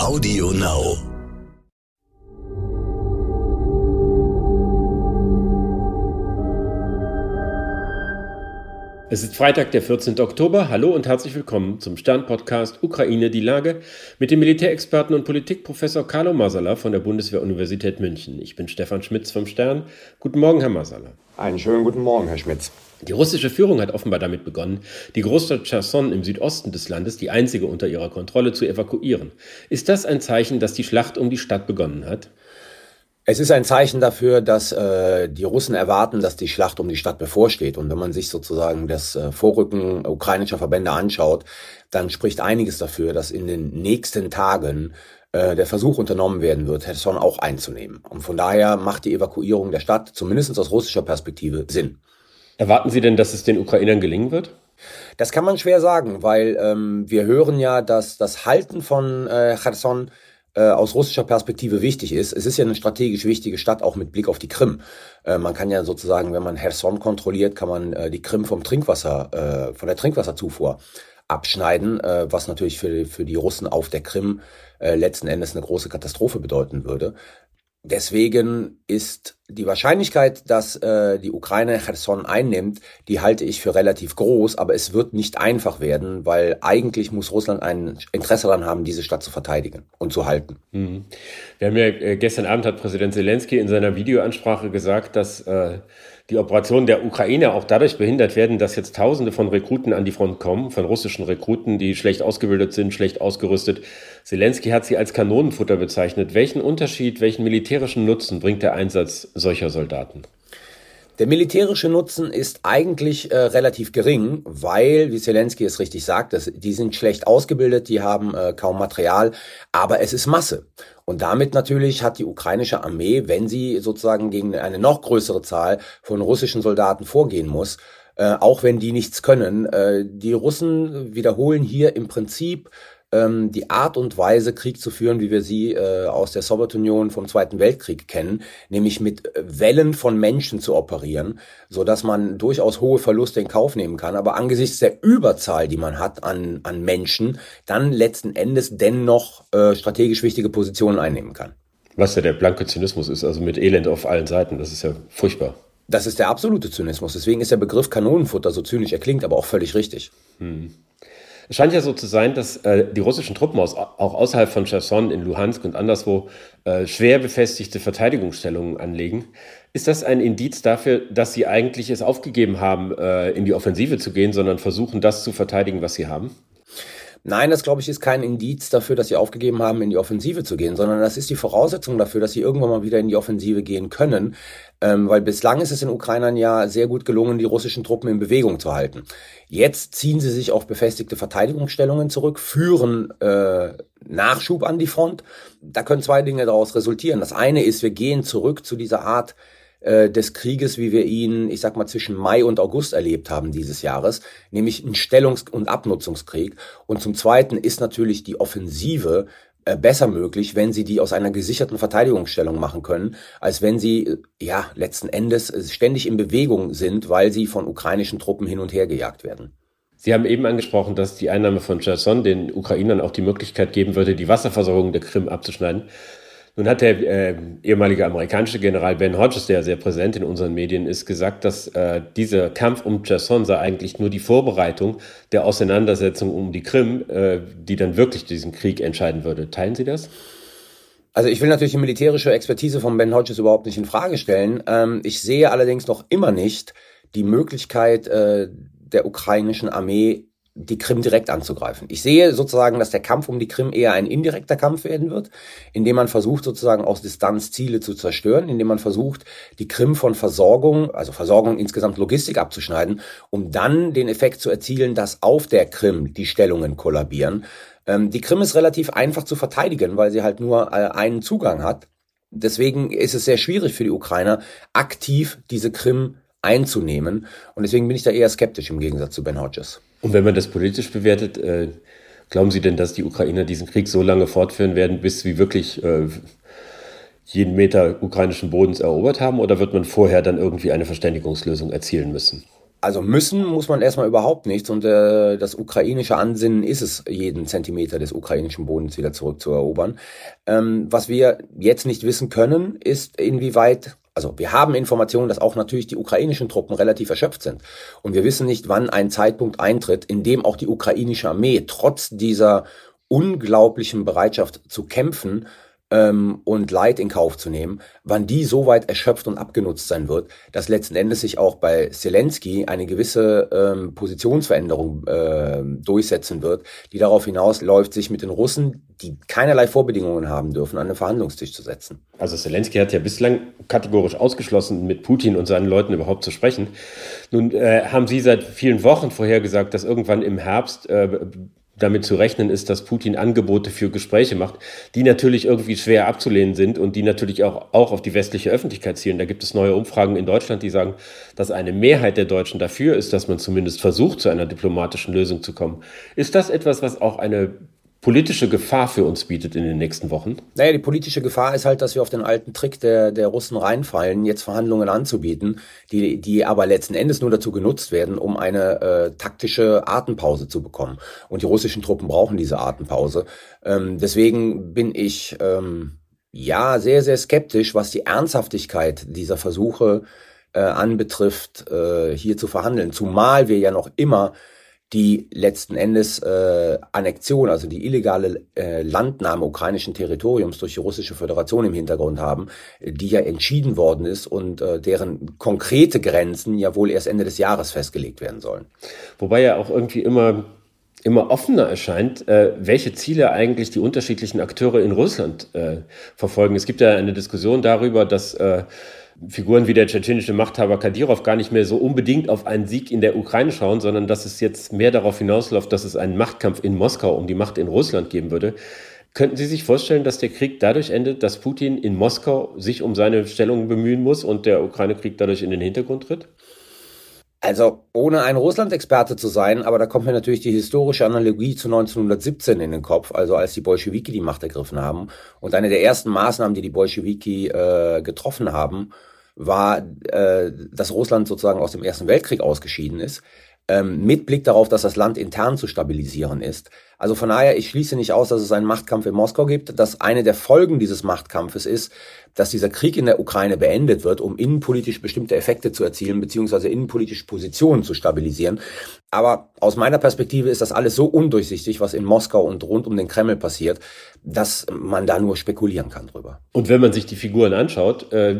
Audio Now. Es ist Freitag, der 14. Oktober. Hallo und herzlich willkommen zum Stern-Podcast Ukraine die Lage mit dem Militärexperten und Politikprofessor Carlo Masala von der Bundeswehr-Universität München. Ich bin Stefan Schmitz vom Stern. Guten Morgen, Herr Masala. Einen schönen guten Morgen, Herr Schmitz. Die russische Führung hat offenbar damit begonnen, die Großstadt Cherson im Südosten des Landes, die einzige unter ihrer Kontrolle, zu evakuieren. Ist das ein Zeichen, dass die Schlacht um die Stadt begonnen hat? Es ist ein Zeichen dafür, dass äh, die Russen erwarten, dass die Schlacht um die Stadt bevorsteht. Und wenn man sich sozusagen das äh, Vorrücken ukrainischer Verbände anschaut, dann spricht einiges dafür, dass in den nächsten Tagen äh, der Versuch unternommen werden wird, Cherson auch einzunehmen. Und von daher macht die Evakuierung der Stadt, zumindest aus russischer Perspektive, Sinn. Erwarten Sie denn, dass es den Ukrainern gelingen wird? Das kann man schwer sagen, weil ähm, wir hören ja, dass das Halten von äh, Cherson äh, aus russischer Perspektive wichtig ist. Es ist ja eine strategisch wichtige Stadt, auch mit Blick auf die Krim. Äh, man kann ja sozusagen, wenn man Cherson kontrolliert, kann man äh, die Krim vom Trinkwasser, äh, von der Trinkwasserzufuhr abschneiden, äh, was natürlich für, für die Russen auf der Krim äh, letzten Endes eine große Katastrophe bedeuten würde. Deswegen ist die Wahrscheinlichkeit, dass äh, die Ukraine Cherson einnimmt, die halte ich für relativ groß, aber es wird nicht einfach werden, weil eigentlich muss Russland ein Interesse daran haben, diese Stadt zu verteidigen und zu halten. Mhm. Wir haben ja äh, gestern Abend hat Präsident Zelensky in seiner Videoansprache gesagt, dass äh, die Operationen der Ukraine auch dadurch behindert werden, dass jetzt Tausende von Rekruten an die Front kommen, von russischen Rekruten, die schlecht ausgebildet sind, schlecht ausgerüstet. Zelensky hat sie als Kanonenfutter bezeichnet. Welchen Unterschied, welchen militärischen Nutzen bringt der Einsatz solcher Soldaten? Der militärische Nutzen ist eigentlich äh, relativ gering, weil, wie Zelensky es richtig sagt, das, die sind schlecht ausgebildet, die haben äh, kaum Material, aber es ist Masse. Und damit natürlich hat die ukrainische Armee, wenn sie sozusagen gegen eine noch größere Zahl von russischen Soldaten vorgehen muss, äh, auch wenn die nichts können, äh, die Russen wiederholen hier im Prinzip ähm, die Art und Weise, Krieg zu führen, wie wir sie äh, aus der Sowjetunion vom Zweiten Weltkrieg kennen, nämlich mit Wellen von Menschen zu operieren, so dass man durchaus hohe Verluste in Kauf nehmen kann, aber angesichts der Überzahl, die man hat an, an Menschen, dann letzten Endes dennoch äh, strategisch wichtige Positionen einnehmen kann. Was ja der blanke Zynismus ist, also mit Elend auf allen Seiten, das ist ja furchtbar. Das ist der absolute Zynismus. Deswegen ist der Begriff Kanonenfutter so zynisch. Er klingt aber auch völlig richtig. Hm. Es scheint ja so zu sein, dass äh, die russischen Truppen aus, auch außerhalb von Cherson in Luhansk und anderswo äh, schwer befestigte Verteidigungsstellungen anlegen. Ist das ein Indiz dafür, dass sie eigentlich es aufgegeben haben, äh, in die Offensive zu gehen, sondern versuchen, das zu verteidigen, was sie haben? Nein, das glaube ich ist kein Indiz dafür, dass sie aufgegeben haben, in die Offensive zu gehen, sondern das ist die Voraussetzung dafür, dass sie irgendwann mal wieder in die Offensive gehen können. Ähm, weil bislang ist es den Ukrainern ja sehr gut gelungen, die russischen Truppen in Bewegung zu halten. Jetzt ziehen sie sich auf befestigte Verteidigungsstellungen zurück, führen äh, Nachschub an die Front. Da können zwei Dinge daraus resultieren. Das eine ist, wir gehen zurück zu dieser Art äh, des Krieges, wie wir ihn, ich sag mal, zwischen Mai und August erlebt haben dieses Jahres, nämlich ein Stellungs- und Abnutzungskrieg. Und zum Zweiten ist natürlich die Offensive äh, besser möglich, wenn sie die aus einer gesicherten Verteidigungsstellung machen können, als wenn sie äh, ja letzten Endes ständig in Bewegung sind, weil sie von ukrainischen Truppen hin und her gejagt werden. Sie haben eben angesprochen, dass die Einnahme von Cherson den Ukrainern auch die Möglichkeit geben würde, die Wasserversorgung der Krim abzuschneiden. Nun hat der äh, ehemalige amerikanische General Ben Hodges, der sehr präsent in unseren Medien ist, gesagt, dass äh, dieser Kampf um Cherson sei eigentlich nur die Vorbereitung der Auseinandersetzung um die Krim, äh, die dann wirklich diesen Krieg entscheiden würde. Teilen Sie das? Also ich will natürlich die militärische Expertise von Ben Hodges überhaupt nicht in Frage stellen. Ähm, ich sehe allerdings noch immer nicht die Möglichkeit äh, der ukrainischen Armee die Krim direkt anzugreifen. Ich sehe sozusagen, dass der Kampf um die Krim eher ein indirekter Kampf werden wird, indem man versucht sozusagen aus Distanz Ziele zu zerstören, indem man versucht, die Krim von Versorgung, also Versorgung insgesamt Logistik abzuschneiden, um dann den Effekt zu erzielen, dass auf der Krim die Stellungen kollabieren. Ähm, die Krim ist relativ einfach zu verteidigen, weil sie halt nur äh, einen Zugang hat. Deswegen ist es sehr schwierig für die Ukrainer, aktiv diese Krim einzunehmen. Und deswegen bin ich da eher skeptisch im Gegensatz zu Ben Hodges. Und wenn man das politisch bewertet, äh, glauben Sie denn, dass die Ukrainer diesen Krieg so lange fortführen werden, bis sie wirklich äh, jeden Meter ukrainischen Bodens erobert haben? Oder wird man vorher dann irgendwie eine Verständigungslösung erzielen müssen? Also müssen muss man erstmal überhaupt nichts und äh, das ukrainische Ansinnen ist es, jeden Zentimeter des ukrainischen Bodens wieder zurückzuerobern. Ähm, was wir jetzt nicht wissen können, ist inwieweit also wir haben Informationen, dass auch natürlich die ukrainischen Truppen relativ erschöpft sind. Und wir wissen nicht, wann ein Zeitpunkt eintritt, in dem auch die ukrainische Armee trotz dieser unglaublichen Bereitschaft zu kämpfen ähm, und Leid in Kauf zu nehmen, wann die so weit erschöpft und abgenutzt sein wird, dass letzten Endes sich auch bei Zelensky eine gewisse ähm, Positionsveränderung äh, durchsetzen wird, die darauf hinausläuft, sich mit den Russen, die keinerlei Vorbedingungen haben dürfen, an den Verhandlungstisch zu setzen. Also Zelensky hat ja bislang kategorisch ausgeschlossen, mit Putin und seinen Leuten überhaupt zu sprechen. Nun äh, haben Sie seit vielen Wochen vorhergesagt, dass irgendwann im Herbst äh, damit zu rechnen ist, dass Putin Angebote für Gespräche macht, die natürlich irgendwie schwer abzulehnen sind und die natürlich auch, auch auf die westliche Öffentlichkeit zielen. Da gibt es neue Umfragen in Deutschland, die sagen, dass eine Mehrheit der Deutschen dafür ist, dass man zumindest versucht, zu einer diplomatischen Lösung zu kommen. Ist das etwas, was auch eine politische Gefahr für uns bietet in den nächsten Wochen? Naja, die politische Gefahr ist halt, dass wir auf den alten Trick der, der Russen reinfallen, jetzt Verhandlungen anzubieten, die, die aber letzten Endes nur dazu genutzt werden, um eine äh, taktische Atempause zu bekommen. Und die russischen Truppen brauchen diese Atempause. Ähm, deswegen bin ich ähm, ja sehr, sehr skeptisch, was die Ernsthaftigkeit dieser Versuche äh, anbetrifft, äh, hier zu verhandeln. Zumal wir ja noch immer die letzten Endes äh, Annexion, also die illegale äh, Landnahme ukrainischen Territoriums durch die russische Föderation im Hintergrund haben, die ja entschieden worden ist und äh, deren konkrete Grenzen ja wohl erst Ende des Jahres festgelegt werden sollen. Wobei ja auch irgendwie immer immer offener erscheint, äh, welche Ziele eigentlich die unterschiedlichen Akteure in Russland äh, verfolgen. Es gibt ja eine Diskussion darüber, dass äh, Figuren wie der tschetschenische Machthaber Kadyrov gar nicht mehr so unbedingt auf einen Sieg in der Ukraine schauen, sondern dass es jetzt mehr darauf hinausläuft, dass es einen Machtkampf in Moskau um die Macht in Russland geben würde. Könnten Sie sich vorstellen, dass der Krieg dadurch endet, dass Putin in Moskau sich um seine Stellung bemühen muss und der Ukraine-Krieg dadurch in den Hintergrund tritt? Also ohne ein Russland-Experte zu sein, aber da kommt mir natürlich die historische Analogie zu 1917 in den Kopf, also als die Bolschewiki die Macht ergriffen haben. Und eine der ersten Maßnahmen, die die Bolschewiki äh, getroffen haben, war, äh, dass Russland sozusagen aus dem Ersten Weltkrieg ausgeschieden ist, ähm, mit Blick darauf, dass das Land intern zu stabilisieren ist. Also von daher, ich schließe nicht aus, dass es einen Machtkampf in Moskau gibt, dass eine der Folgen dieses Machtkampfes ist, dass dieser Krieg in der Ukraine beendet wird, um innenpolitisch bestimmte Effekte zu erzielen, beziehungsweise innenpolitische Positionen zu stabilisieren. Aber aus meiner Perspektive ist das alles so undurchsichtig, was in Moskau und rund um den Kreml passiert, dass man da nur spekulieren kann drüber. Und wenn man sich die Figuren anschaut, äh,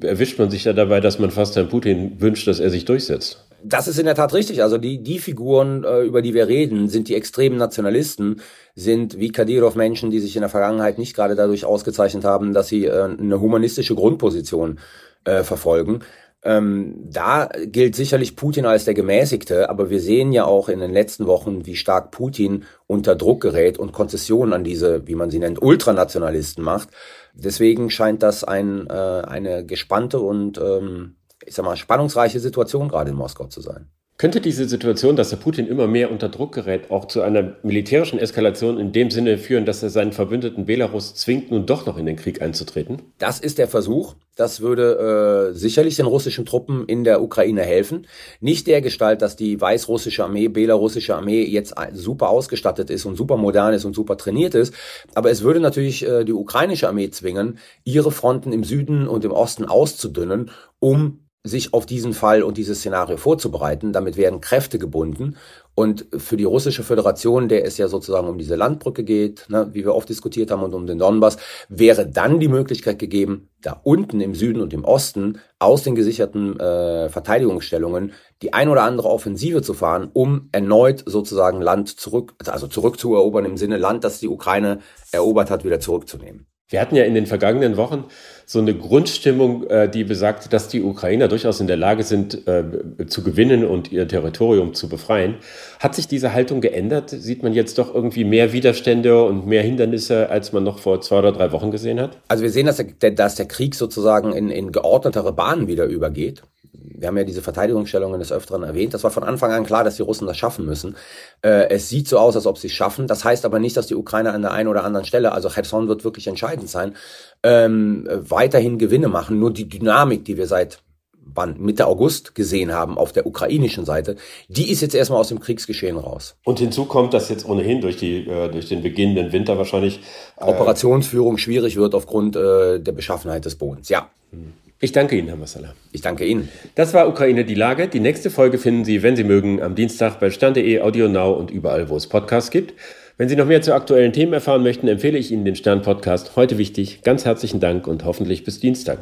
erwischt man sich ja dabei, dass man fast Herrn Putin wünscht, dass er sich durchsetzt. Das ist in der Tat richtig. Also die, die Figuren, äh, über die wir reden, sind die extremen Nationalisten, sind wie Kadyrov Menschen, die sich in der Vergangenheit nicht gerade dadurch ausgezeichnet haben, dass sie äh, eine humanistische Grundposition äh, verfolgen. Ähm, da gilt sicherlich Putin als der Gemäßigte, aber wir sehen ja auch in den letzten Wochen, wie stark Putin unter Druck gerät und Konzessionen an diese, wie man sie nennt, Ultranationalisten macht. Deswegen scheint das ein, äh, eine gespannte und ähm, ich sag mal, spannungsreiche Situation gerade in Moskau zu sein. Könnte diese Situation, dass der Putin immer mehr unter Druck gerät, auch zu einer militärischen Eskalation in dem Sinne führen, dass er seinen Verbündeten Belarus zwingt, nun doch noch in den Krieg einzutreten? Das ist der Versuch. Das würde äh, sicherlich den russischen Truppen in der Ukraine helfen. Nicht der Gestalt, dass die weißrussische Armee, belarussische Armee jetzt super ausgestattet ist und super modern ist und super trainiert ist. Aber es würde natürlich äh, die ukrainische Armee zwingen, ihre Fronten im Süden und im Osten auszudünnen, um sich auf diesen Fall und dieses Szenario vorzubereiten. Damit werden Kräfte gebunden. Und für die russische Föderation, der es ja sozusagen um diese Landbrücke geht, ne, wie wir oft diskutiert haben, und um den Donbass, wäre dann die Möglichkeit gegeben, da unten im Süden und im Osten aus den gesicherten äh, Verteidigungsstellungen die ein oder andere Offensive zu fahren, um erneut sozusagen Land zurück, also zurückzuerobern im Sinne Land, das die Ukraine erobert hat, wieder zurückzunehmen. Wir hatten ja in den vergangenen Wochen so eine Grundstimmung, äh, die besagt, dass die Ukrainer durchaus in der Lage sind, äh, zu gewinnen und ihr Territorium zu befreien. Hat sich diese Haltung geändert? Sieht man jetzt doch irgendwie mehr Widerstände und mehr Hindernisse, als man noch vor zwei oder drei Wochen gesehen hat? Also wir sehen, dass der, dass der Krieg sozusagen in, in geordnetere Bahnen wieder übergeht wir haben ja diese Verteidigungsstellungen des Öfteren erwähnt. Das war von Anfang an klar, dass die Russen das schaffen müssen. Äh, es sieht so aus, als ob sie es schaffen. Das heißt aber nicht, dass die Ukrainer an der einen oder anderen Stelle, also Cherson wird wirklich entscheidend sein, ähm, weiterhin Gewinne machen. Nur die Dynamik, die wir seit wann, Mitte August gesehen haben auf der ukrainischen Seite, die ist jetzt erstmal aus dem Kriegsgeschehen raus. Und hinzu kommt, dass jetzt ohnehin durch, die, äh, durch den beginnenden Winter wahrscheinlich äh, Operationsführung schwierig wird aufgrund äh, der Beschaffenheit des Bodens. Ja. Ich danke Ihnen, Herr Massala. Ich danke Ihnen. Das war Ukraine die Lage. Die nächste Folge finden Sie, wenn Sie mögen, am Dienstag bei Stern.de, Audio Now und überall, wo es Podcasts gibt. Wenn Sie noch mehr zu aktuellen Themen erfahren möchten, empfehle ich Ihnen den Stern-Podcast. Heute wichtig. Ganz herzlichen Dank und hoffentlich bis Dienstag.